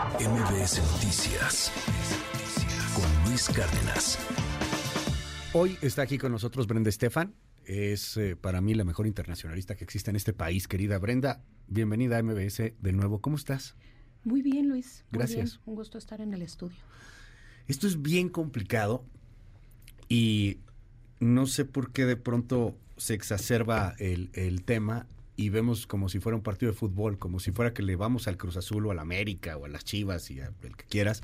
MBS Noticias con Luis Cárdenas. Hoy está aquí con nosotros Brenda Estefan. Es eh, para mí la mejor internacionalista que existe en este país, querida Brenda. Bienvenida a MBS de nuevo. ¿Cómo estás? Muy bien, Luis. Muy Gracias. bien. Un gusto estar en el estudio. Esto es bien complicado y no sé por qué de pronto se exacerba el, el tema y vemos como si fuera un partido de fútbol, como si fuera que le vamos al Cruz Azul o al América o a las Chivas y a el que quieras.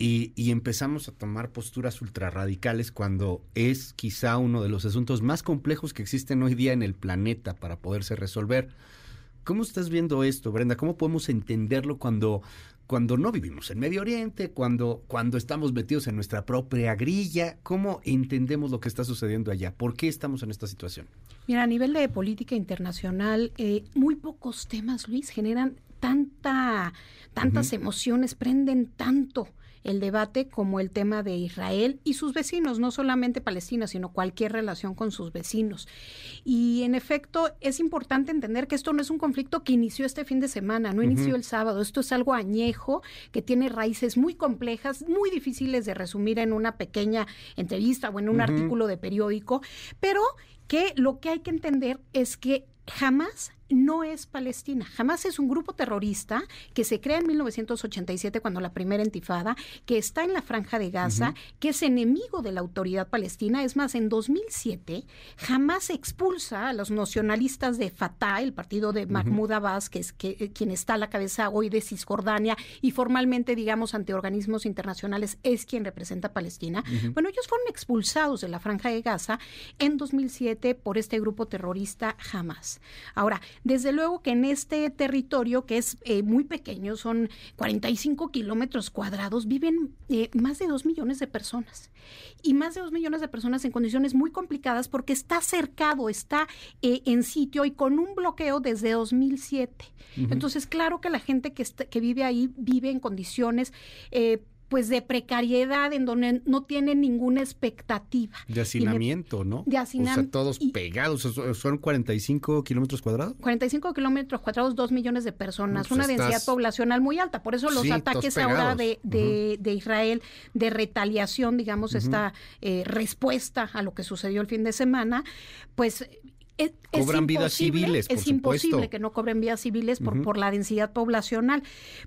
Y, y empezamos a tomar posturas ultrarradicales cuando es quizá uno de los asuntos más complejos que existen hoy día en el planeta para poderse resolver. ¿Cómo estás viendo esto, Brenda? ¿Cómo podemos entenderlo cuando, cuando no vivimos en Medio Oriente, cuando, cuando estamos metidos en nuestra propia grilla? ¿Cómo entendemos lo que está sucediendo allá? ¿Por qué estamos en esta situación? Mira, a nivel de política internacional, eh, muy pocos temas, Luis, generan tanta, tantas emociones, prenden tanto el debate como el tema de Israel y sus vecinos, no solamente Palestina, sino cualquier relación con sus vecinos. Y en efecto, es importante entender que esto no es un conflicto que inició este fin de semana, no inició el sábado, esto es algo añejo que tiene raíces muy complejas, muy difíciles de resumir en una pequeña entrevista o en un artículo de periódico, pero que lo que hay que entender es que jamás no es Palestina. Jamás es un grupo terrorista que se crea en 1987 cuando la primera intifada, que está en la franja de Gaza, que es enemigo de la autoridad palestina. Es más, en 2007 jamás expulsa a los nacionalistas de Fatah, el partido de Mahmoud Abbas, que es que, eh, quien está a la cabeza hoy de Cisjordania y formalmente, digamos, ante organismos internacionales es quien representa a Palestina. Bueno, ellos fueron expulsados de la franja de Gaza en 2007 por este grupo terrorista Hamas. Ahora, desde luego que en este territorio, que es eh, muy pequeño, son 45 kilómetros cuadrados, viven eh, más de 2 millones de personas. Y más de 2 millones de personas en condiciones muy complicadas porque está cercado, está eh, en sitio y con un bloqueo desde 2007. Entonces, claro que la gente que, está- que vive ahí vive en condiciones... eh, pues de precariedad en donde no tienen ninguna expectativa. De hacinamiento, ¿no? de O hacinam- sea, todos y- pegados. o ¿Son 45 kilómetros cuadrados? 45 kilómetros cuadrados, 2 millones de personas, Pues una estás- densidad poblacional muy alta. Por eso los Sí, ataques ahora de, de, de Israel, de retaliación, digamos, esta eh, respuesta a lo que sucedió el fin de semana, pues... Es, es Cobran vidas civiles, por Es imposible que no cobren vidas civiles por, por la densidad poblacional.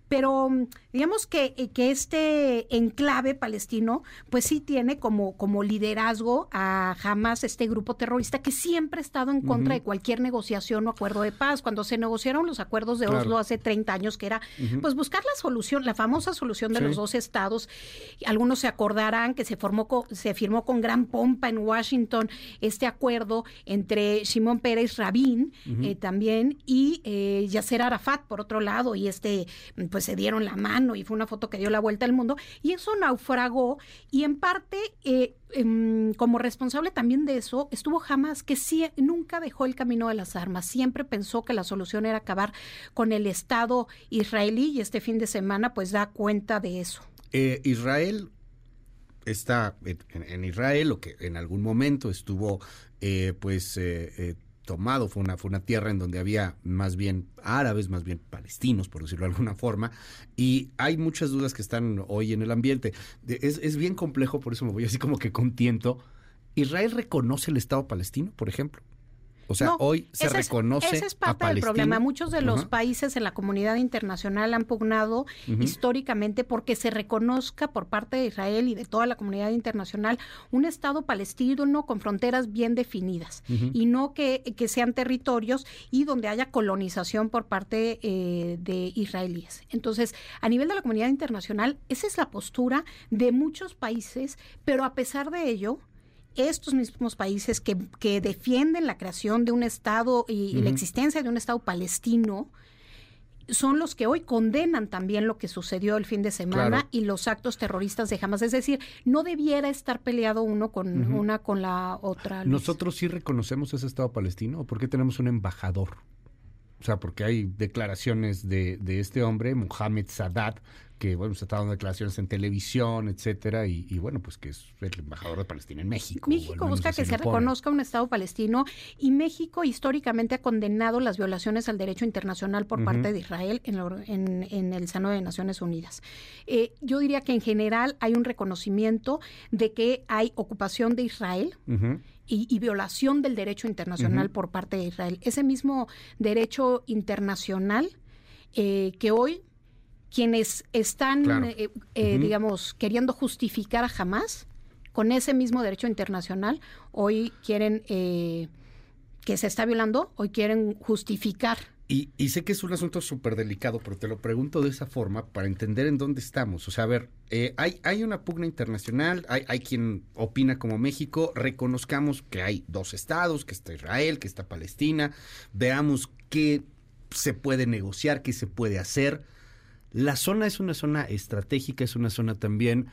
Pero mm, digamos que, eh, que este enclave palestino, pues sí tiene como, como liderazgo a Hamas, este grupo terrorista que siempre ha estado en contra de cualquier negociación o acuerdo de paz. Cuando se negociaron los acuerdos de Claro. Oslo hace 30 años, que era pues buscar la solución, la famosa solución de Sí. los dos estados. Algunos se acordarán que se formó se firmó con gran pompa en Washington este acuerdo entre Shimon Pérez Rabin eh, también y eh, Yasser Arafat por otro lado y este pues se dieron la mano y fue una foto que dio la vuelta al mundo y eso naufragó y en parte eh, em, como responsable también de eso estuvo Hamas que sí, nunca dejó el camino de las armas, siempre pensó que la solución era acabar con el Estado israelí y este fin de semana pues da cuenta de eso. Eh, Israel está en, en Israel, o que en algún momento estuvo, eh, pues, eh, eh, tomado, fue una, fue una tierra en donde había más bien árabes, más bien palestinos, por decirlo de alguna forma, y hay muchas dudas que están hoy en el ambiente. Es, es bien complejo, por eso me voy así como que contiento. ¿Israel reconoce el Estado palestino, por ejemplo? O sea, No, hoy se es- reconoce Ese es a parte del Palestina. problema. Muchos de los países en la comunidad internacional han pugnado históricamente porque se reconozca por parte de Israel y de toda la comunidad internacional un Estado palestino con fronteras bien definidas y no que, que sean territorios y donde haya colonización por parte eh, de israelíes. Entonces, a nivel de la comunidad internacional, esa es la postura de muchos países, pero a pesar de ello, estos mismos países que, que defienden la creación de un Estado y, la existencia de un Estado palestino son los que hoy condenan también lo que sucedió el fin de semana Claro. y los actos terroristas de Hamas. Es decir, no debiera estar peleado uno con una con la otra. Luis. ¿Nosotros sí reconocemos ese Estado palestino o por qué tenemos un embajador? O sea, porque hay declaraciones de, de este hombre, Mohamed Sadat, que bueno, se está dando declaraciones en televisión, etcétera, y, bueno, pues que es el embajador de Palestina en México. México busca que se reconozca un Estado palestino y México históricamente ha condenado las violaciones al derecho internacional por parte de Israel en, en, el seno de Naciones Unidas. Eh, yo diría que en general hay un reconocimiento de que hay ocupación de Israel. Y, violación del derecho internacional por parte de Israel. Ese mismo derecho internacional eh, que hoy quienes están, eh, eh, digamos, queriendo justificar a Hamas con ese mismo derecho internacional, hoy quieren eh, que se está violando, hoy quieren justificar. Y, sé que es un asunto súper delicado, pero te lo pregunto de esa forma para entender en dónde estamos. O sea, a ver, hay, hay una pugna internacional, hay, hay quien opina como México, reconozcamos que hay dos estados, que está Israel, que está Palestina, veamos qué se puede negociar, qué se puede hacer la zona es una zona estratégica, es una zona también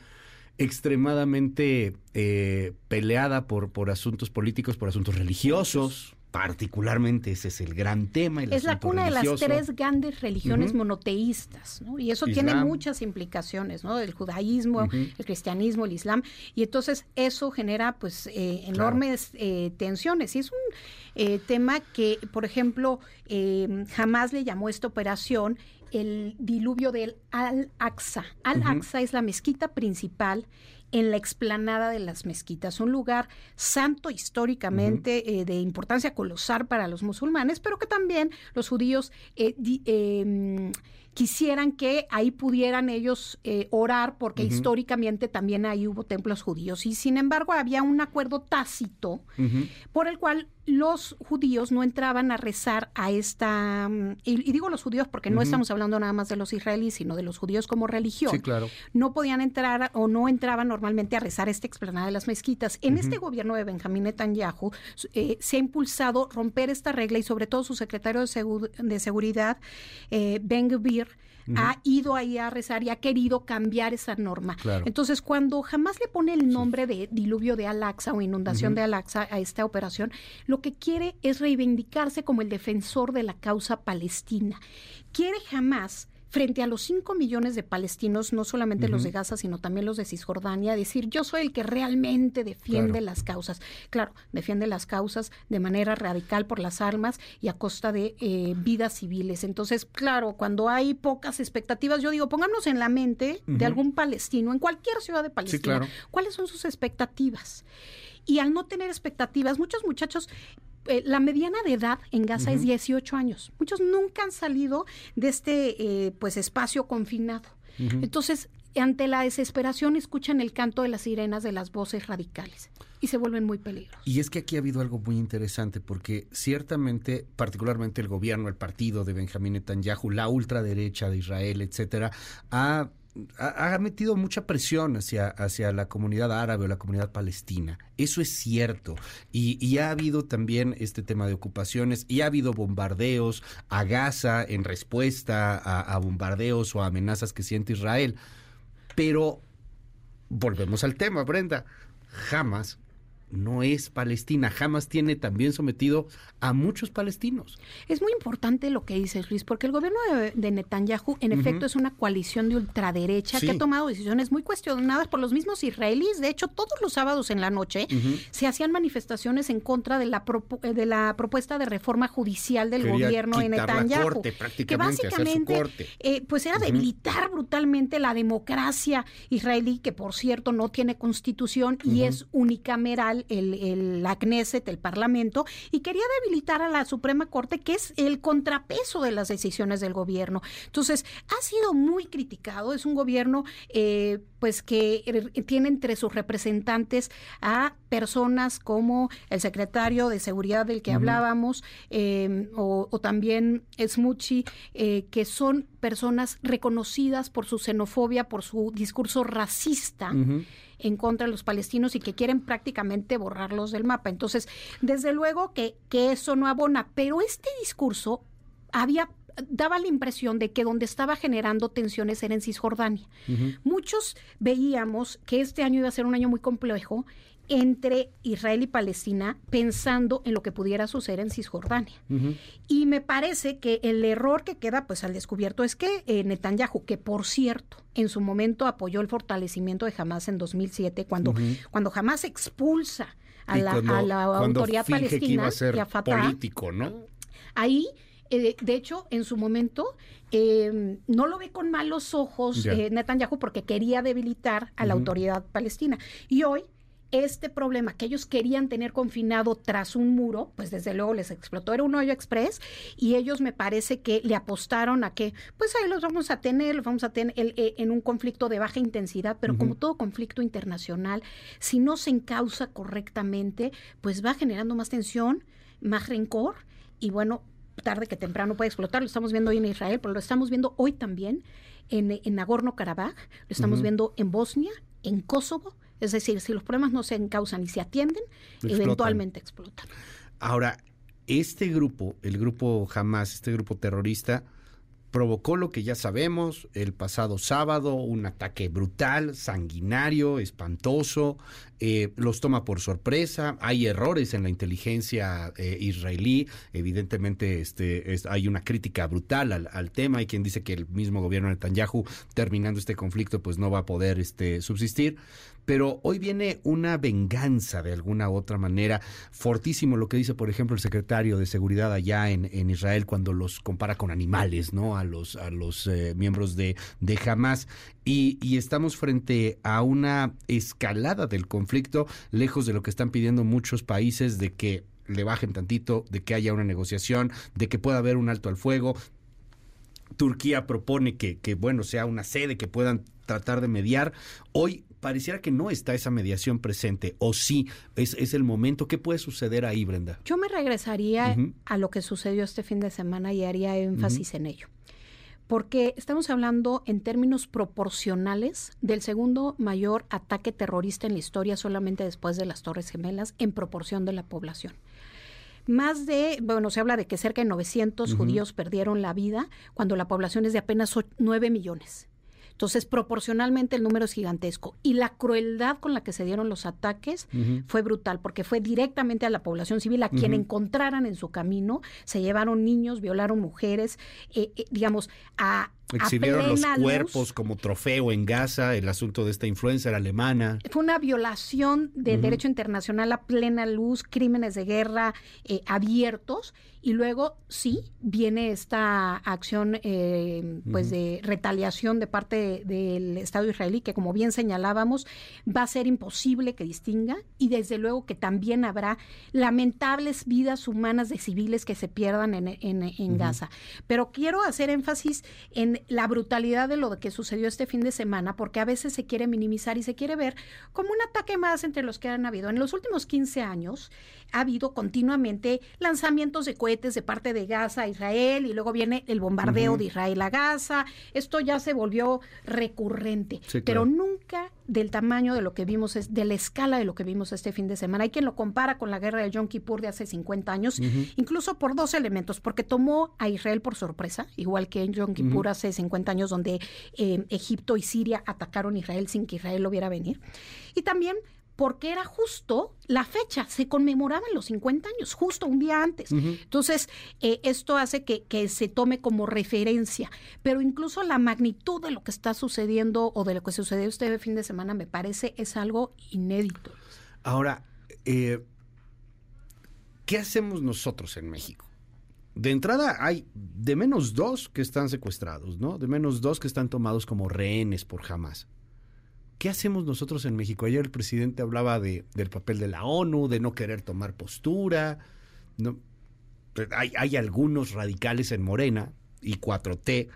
extremadamente eh, peleada por, por asuntos políticos, por asuntos religiosos. Particularmente ese es el gran tema. es la cuna de las tres grandes religiones monoteístas, ¿no? Y eso tiene muchas implicaciones, ¿no? El judaísmo, el cristianismo, el islam. Y entonces eso genera, pues, eh, enormes eh, tensiones. Y es un tema que, por ejemplo, jamás le llamó esta operación el diluvio del Al-Aqsa. Al-Aqsa es la mezquita principal en la explanada de las mezquitas, un lugar santo históricamente eh, de importancia colosal para los musulmanes, pero que también los judíos eh, em, quisieran que ahí pudieran ellos eh, orar, porque históricamente también ahí hubo templos judíos. Y sin embargo había un acuerdo tácito por el cual los judíos no entraban a rezar a esta, mm, y, digo los judíos porque no estamos hablando nada más de los israelíes, sino de los judíos como religión. Sí, claro. No podían entrar o no entraban normalmente a rezar esta explanada de las mezquitas. En este gobierno de Benjamín Netanyahu eh, se ha impulsado romper esta regla y sobre todo su secretario de, de Seguridad, eh, Ben Gvir, ha ido ahí a rezar y ha querido cambiar esa norma. Entonces, cuando jamás le pone el nombre de diluvio de Al-Aqsa o inundación de Al-Aqsa a esta operación, lo que quiere es reivindicarse como el defensor de la causa palestina. Quiere jamás frente a los 5 millones de palestinos, no solamente los de Gaza, sino también los de Cisjordania, decir yo soy el que realmente defiende las causas. Claro, defiende las causas de manera radical por las armas y a costa de eh, vidas civiles. Entonces, claro, cuando hay pocas expectativas, yo digo, pongámonos en la mente de algún palestino, en cualquier ciudad de Palestina, cuáles son sus expectativas. Y al no tener expectativas, muchos muchachos eh, la mediana de edad en Gaza es 18 años. Muchos nunca han salido de este eh, pues espacio confinado. Entonces, ante la desesperación escuchan el canto de las sirenas de las voces radicales y se vuelven muy peligrosos. Y es que aquí ha habido algo muy interesante porque ciertamente, particularmente el gobierno, el partido de Benjamín Netanyahu, la ultraderecha de Israel, etcétera, ha ha, metido mucha presión hacia, hacia la comunidad árabe o la comunidad palestina. Eso es cierto. Y, ha habido también este tema de ocupaciones y ha habido bombardeos a Gaza en respuesta a, a bombardeos o amenazas que siente Israel. Pero volvemos al tema, Brenda. Jamás no es Palestina, jamás tiene también sometido a muchos palestinos. Es muy importante lo que dices, Luis, porque el gobierno de, Netanyahu, en efecto, es una coalición de ultraderecha que ha tomado decisiones muy cuestionadas por los mismos israelíes. De hecho, todos los sábados en la noche se hacían manifestaciones en contra de la, de la propuesta de reforma judicial del gobierno de Netanyahu, que básicamente eh, pues era debilitar brutalmente la democracia israelí, que por cierto no tiene constitución y es unicameral el, el, la Knesset, el Parlamento, y quería debilitar a la Suprema Corte, que es el contrapeso de las decisiones del gobierno. Entonces, ha sido muy criticado, es un gobierno eh, pues que tiene entre sus representantes a personas como el secretario de Seguridad del que hablábamos, em, o, también Smuchi, eh, que son personas reconocidas por su xenofobia, por su discurso racista en contra de los palestinos y que quieren prácticamente borrarlos del mapa. Entonces, desde luego que, que eso no abona, pero este discurso había daba la impresión de que donde estaba generando tensiones era en Cisjordania. Muchos veíamos que este año iba a ser un año muy complejo entre Israel y Palestina pensando en lo que pudiera suceder en Cisjordania. Y me parece que el error que queda pues al descubierto es que eh, Netanyahu, que por cierto en su momento apoyó el fortalecimiento de Hamas en 2007, cuando, cuando Hamas expulsa a la, autoridad palestina y a Fatah, político, ¿no? Ahí eh, de hecho, en su momento, eh, no lo ve con malos ojos Netanyahu porque quería debilitar a la autoridad palestina. Y hoy este problema que ellos querían tener confinado tras un muro, pues desde luego les explotó, era un hoyo express y ellos me parece que le apostaron a que, pues ahí los vamos a tener, los vamos a tener eh, en un conflicto de baja intensidad, pero como todo conflicto internacional, si no se encausa correctamente, pues va generando más tensión, más rencor y bueno, tarde que temprano puede explotar, lo estamos viendo hoy en Israel, pero lo estamos viendo hoy también en, en Nagorno-Karabaj, lo estamos viendo en Bosnia, en Kosovo, es decir, si los problemas no se encausan y se atienden, eventualmente explotan. Ahora, este grupo, el grupo Hamas, este grupo terrorista, provocó lo que ya sabemos el pasado sábado, un ataque brutal, sanguinario, espantoso, eh, los toma por sorpresa, hay errores en la inteligencia eh, israelí, evidentemente este, hay una crítica brutal al, tema, hay quien dice que el mismo gobierno de Netanyahu terminando este conflicto pues no va a poder este, subsistir, pero hoy viene una venganza de alguna u otra manera, fortísimo lo que dice, por ejemplo, el secretario de Seguridad allá en, en Israel cuando los compara con animales, ¿no? A los, a los eh, miembros de, de Hamas. Y, y, estamos frente a una escalada del conflicto, lejos de lo que están pidiendo muchos países de que le bajen tantito, de que haya una negociación, de que pueda haber un alto al fuego. Turquía propone que, que bueno, sea una sede, que puedan tratar de mediar. Hoy pareciera que no está esa mediación presente, o sí, es, es el momento. ¿Qué puede suceder ahí, Brenda? Yo me regresaría a lo que sucedió este fin de semana y haría énfasis en ello. Porque estamos hablando en términos proporcionales del segundo mayor ataque terrorista en la historia, solamente después de las Torres Gemelas, en proporción de la población más de, bueno, se habla de que cerca de 900 judíos perdieron la vida cuando la población es de apenas 9 millones. Entonces, proporcionalmente el número es gigantesco. Y la crueldad con la que se dieron los ataques fue brutal, porque fue directamente a la población civil, a quien encontraran en su camino. Se llevaron niños, violaron mujeres, eh, eh, digamos, a Exhibieron los cuerpos como trofeo en Gaza, el asunto de esta influencer alemana. Fue una violación del derecho internacional a plena luz, crímenes de guerra eh, abiertos. Y luego sí viene esta acción eh, pues de retaliación de parte del Estado israelí, que como bien señalábamos, va a ser imposible que distinga. Y desde luego que también habrá lamentables vidas humanas de civiles que se pierdan en, en Gaza. Pero quiero hacer énfasis en la brutalidad de lo que sucedió este fin de semana, porque a veces se quiere minimizar y se quiere ver como un ataque más entre los que han habido. En los últimos 15 años ha habido continuamente lanzamientos de cohetes de parte de Gaza a Israel y luego viene el bombardeo de Israel a Gaza. Esto ya se volvió recurrente, pero nunca del tamaño de lo que vimos, es de la escala de lo que vimos este fin de semana. Hay quien lo compara con la guerra de Yom Kippur de hace 50 años, incluso por dos elementos, porque tomó a Israel por sorpresa, igual que en Yom Kippur hace 50 años, donde eh, Egipto y Siria atacaron a Israel sin que Israel lo viera venir. Y también porque era justo la fecha, se conmemoraban los 50 años, justo un día antes. Entonces, eh, esto hace que, que, se tome como referencia, pero incluso la magnitud de lo que está sucediendo o de lo que sucedió este fin de semana me parece es algo inédito. Ahora, eh, ¿qué hacemos nosotros en México? De entrada hay de menos dos que están secuestrados, ¿no? De menos dos que están tomados como rehenes por jamás. ¿Qué hacemos nosotros en México? Ayer el presidente hablaba de, del papel de la ONU, de no querer tomar postura. No, hay, hay algunos radicales en Morena y 4T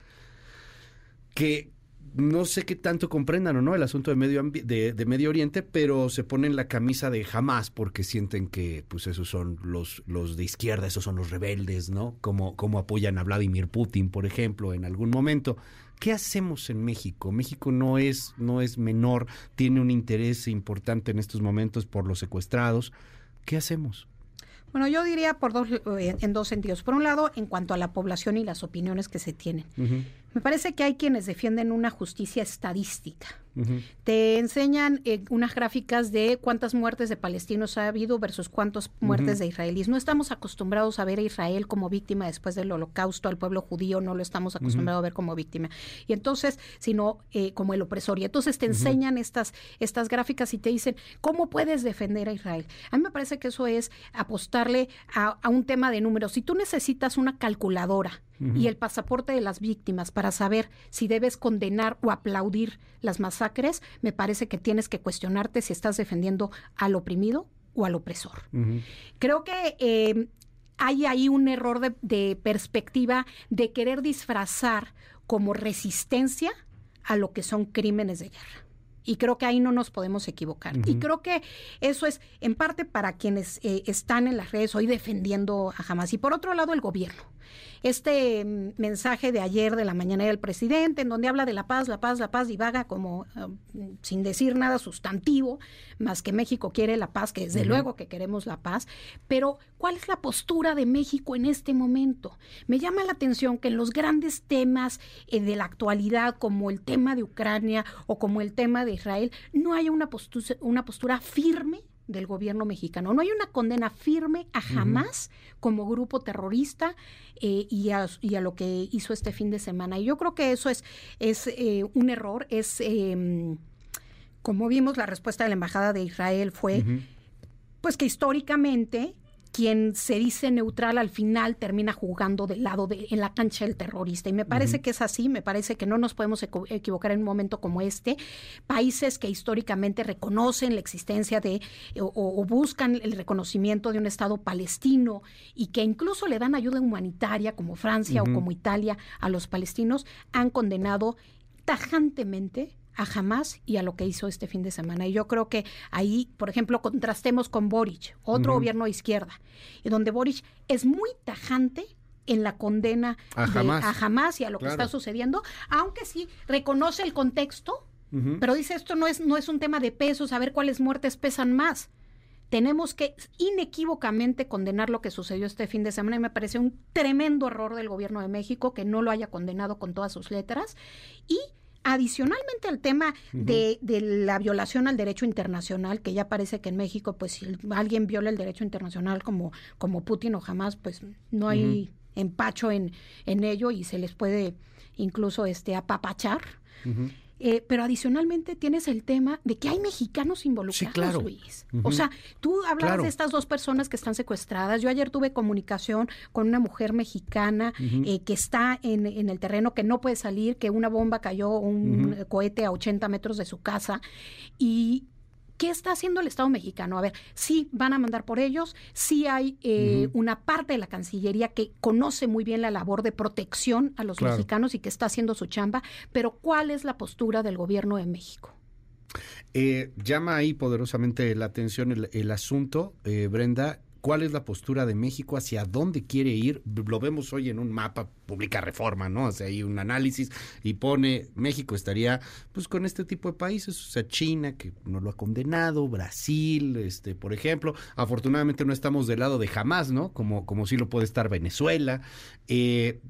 que no sé qué tanto comprendan o no el asunto de Medio, de, de Medio Oriente, pero se ponen la camisa de jamás porque sienten que pues esos son los, los de izquierda, esos son los rebeldes, ¿no? Como, como apoyan a Vladimir Putin, por ejemplo, en algún momento. ¿Qué hacemos en México? México no es, no es menor, tiene un interés importante en estos momentos por los secuestrados. ¿Qué hacemos? Bueno, yo diría por dos, eh, en dos sentidos. Por un lado, en cuanto a la población y las opiniones que se tienen. Me parece que hay quienes defienden una justicia estadística. Te enseñan eh, unas gráficas de cuántas muertes de palestinos ha habido versus cuántas muertes de israelíes. No estamos acostumbrados a ver a Israel como víctima después del holocausto, al pueblo judío no lo estamos acostumbrados a ver como víctima. Y entonces, sino eh, como el opresor. Y entonces te enseñan estas, estas gráficas y te dicen, ¿cómo puedes defender a Israel? A mí me parece que eso es apostarle a, a un tema de números. Si tú necesitas una calculadora, y el pasaporte de las víctimas para saber si debes condenar o aplaudir las masacres, me parece que tienes que cuestionarte si estás defendiendo al oprimido o al opresor. Creo que eh, hay ahí un error de, de perspectiva de querer disfrazar como resistencia a lo que son crímenes de guerra. Y creo que ahí no nos podemos equivocar. Y creo que eso es en parte para quienes eh, están en las redes hoy defendiendo a Hamas. Y por otro lado, el gobierno. Este mm, mensaje de ayer de la mañana del presidente, en donde habla de la paz, la paz, la paz, y vaga como ah, sin decir nada sustantivo, más que México quiere la paz, que desde luego que queremos la paz. Pero, ¿cuál es la postura de México en este momento? Me llama la atención que en los grandes temas eh, de la actualidad, como el tema de Ucrania o como el tema de Israel, no hay una postura, una postura firme del gobierno mexicano. No hay una condena firme a jamás como grupo terrorista eh, y, a, lo que hizo este fin de semana. Y yo creo que eso es, es eh, un error. Es, em, como vimos, la respuesta de la Embajada de Israel fue, pues que históricamente quien se dice neutral al final termina jugando del lado de en la cancha del terrorista. Y me parece que es así, me parece que no nos podemos equivocar en un momento como este. Países que históricamente reconocen la existencia de o, buscan el reconocimiento de un estado palestino y que incluso le dan ayuda humanitaria como Francia o como Italia a los palestinos han condenado tajantemente a jamás y a lo que hizo este fin de semana. Y yo creo que ahí, por ejemplo, contrastemos con Boric, otro gobierno de izquierda, en donde Boric es muy tajante en la condena a, jamás. y a lo que está sucediendo, aunque sí reconoce el contexto, pero dice esto no es, no es un tema de peso, saber cuáles muertes pesan más. Tenemos que inequívocamente condenar lo que sucedió este fin de semana y me parece un tremendo error del gobierno de México que no lo haya condenado con todas sus letras y Adicionalmente al tema de, la violación al derecho internacional, que ya parece que en México, pues si alguien viola el derecho internacional como, como Putin o jamás, pues no hay empacho en, en ello y se les puede incluso este apapachar. Eh, pero adicionalmente tienes el tema de que hay mexicanos involucrados, Luis. O sea, tú hablas de estas dos personas que están secuestradas. Yo ayer tuve comunicación con una mujer mexicana eh, que está en, en, el terreno, que no puede salir, que una bomba cayó, un cohete a 80 metros de su casa. Y ¿Qué está haciendo el Estado mexicano? A ver, sí van a mandar por ellos, sí hay eh, una parte de la Cancillería que conoce muy bien la labor de protección a los mexicanos y que está haciendo su chamba, pero ¿cuál es la postura del gobierno de México? Eh, llama ahí poderosamente la atención el, asunto, eh, Brenda, cuál es la postura de México, hacia dónde quiere ir. Lo vemos hoy en un mapa, publica Reforma, ¿no? Hace ahí un análisis y pone México estaría pues con este tipo de países, o sea, China que no lo ha condenado, Brasil, este, por ejemplo. Afortunadamente no estamos del lado de jamás, ¿no? Como, como sí lo puede estar Venezuela. Eh,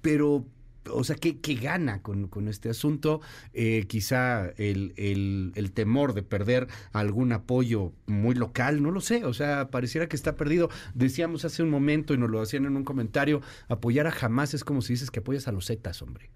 pero o sea, ¿qué, gana con, este asunto? Eh, quizá el, el, temor de perder algún apoyo muy local, no lo sé, o sea, pareciera que está perdido. Decíamos hace un momento y nos lo hacían en un comentario, apoyar a jamás es como si dices que apoyas a los Zetas, hombre.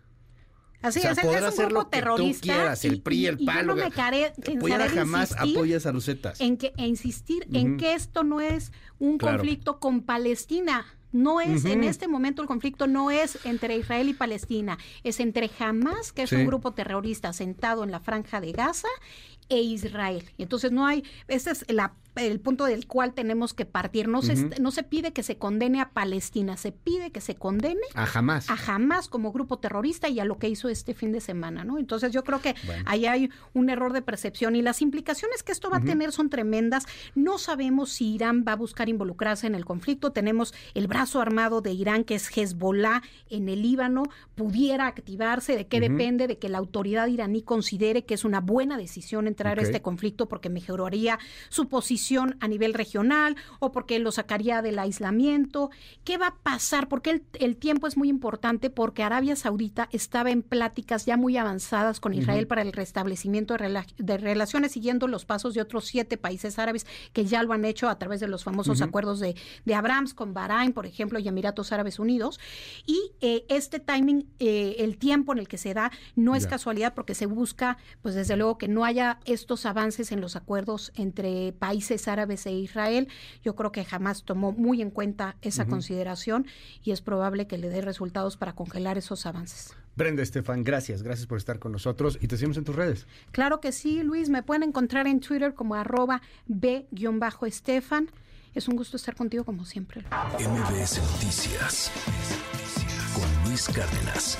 Así es, es un grupo terrorista. Tú quieras, el PRI, el PAN, me apoyar jamás apoyas a los Zetas. En que, e insistir en que esto no es un conflicto con Palestina. No es, en este momento el conflicto no es entre Israel y Palestina, es entre Hamas, que es un grupo terrorista sentado en la franja de Gaza, e Israel. Entonces no hay, ese es la el punto del cual tenemos que partir. No, se, no se pide que se condene a Palestina, se pide que se condene a jamás. A jamás como grupo terrorista y a lo que hizo este fin de semana, ¿no? Entonces yo creo que ahí hay un error de percepción y las implicaciones que esto va a tener son tremendas. No sabemos si Irán va a buscar involucrarse en el conflicto. Tenemos el brazo armado de Irán, que es Hezbollah en el Líbano, pudiera activarse. ¿De qué depende? De que la autoridad iraní considere que es una buena decisión entrar a este conflicto porque mejoraría su posición decisión a nivel regional o porque lo sacaría del aislamiento. ¿Qué va a pasar? Porque el, tiempo es muy importante porque Arabia Saudita estaba en pláticas ya muy avanzadas con Israel para el restablecimiento de, relaciones, siguiendo los pasos de otros siete países árabes que ya lo han hecho a través de los famosos acuerdos de, de Abrams con Bahrein, por ejemplo, y Emiratos Árabes Unidos. Y eh, este timing, eh, el tiempo en el que se da, no es casualidad porque se busca, pues desde luego, que no haya estos avances en los acuerdos entre países árabes e Israel. Yo creo que jamás tomó muy en cuenta esa consideración y es probable que le dé resultados para congelar esos avances. Brenda Estefan, gracias, gracias por estar con nosotros y te seguimos en tus redes. Claro que sí, Luis, me pueden encontrar en Twitter como arroba b-estefan. Es un gusto estar contigo como siempre. MBS Noticias con Luis Cárdenas.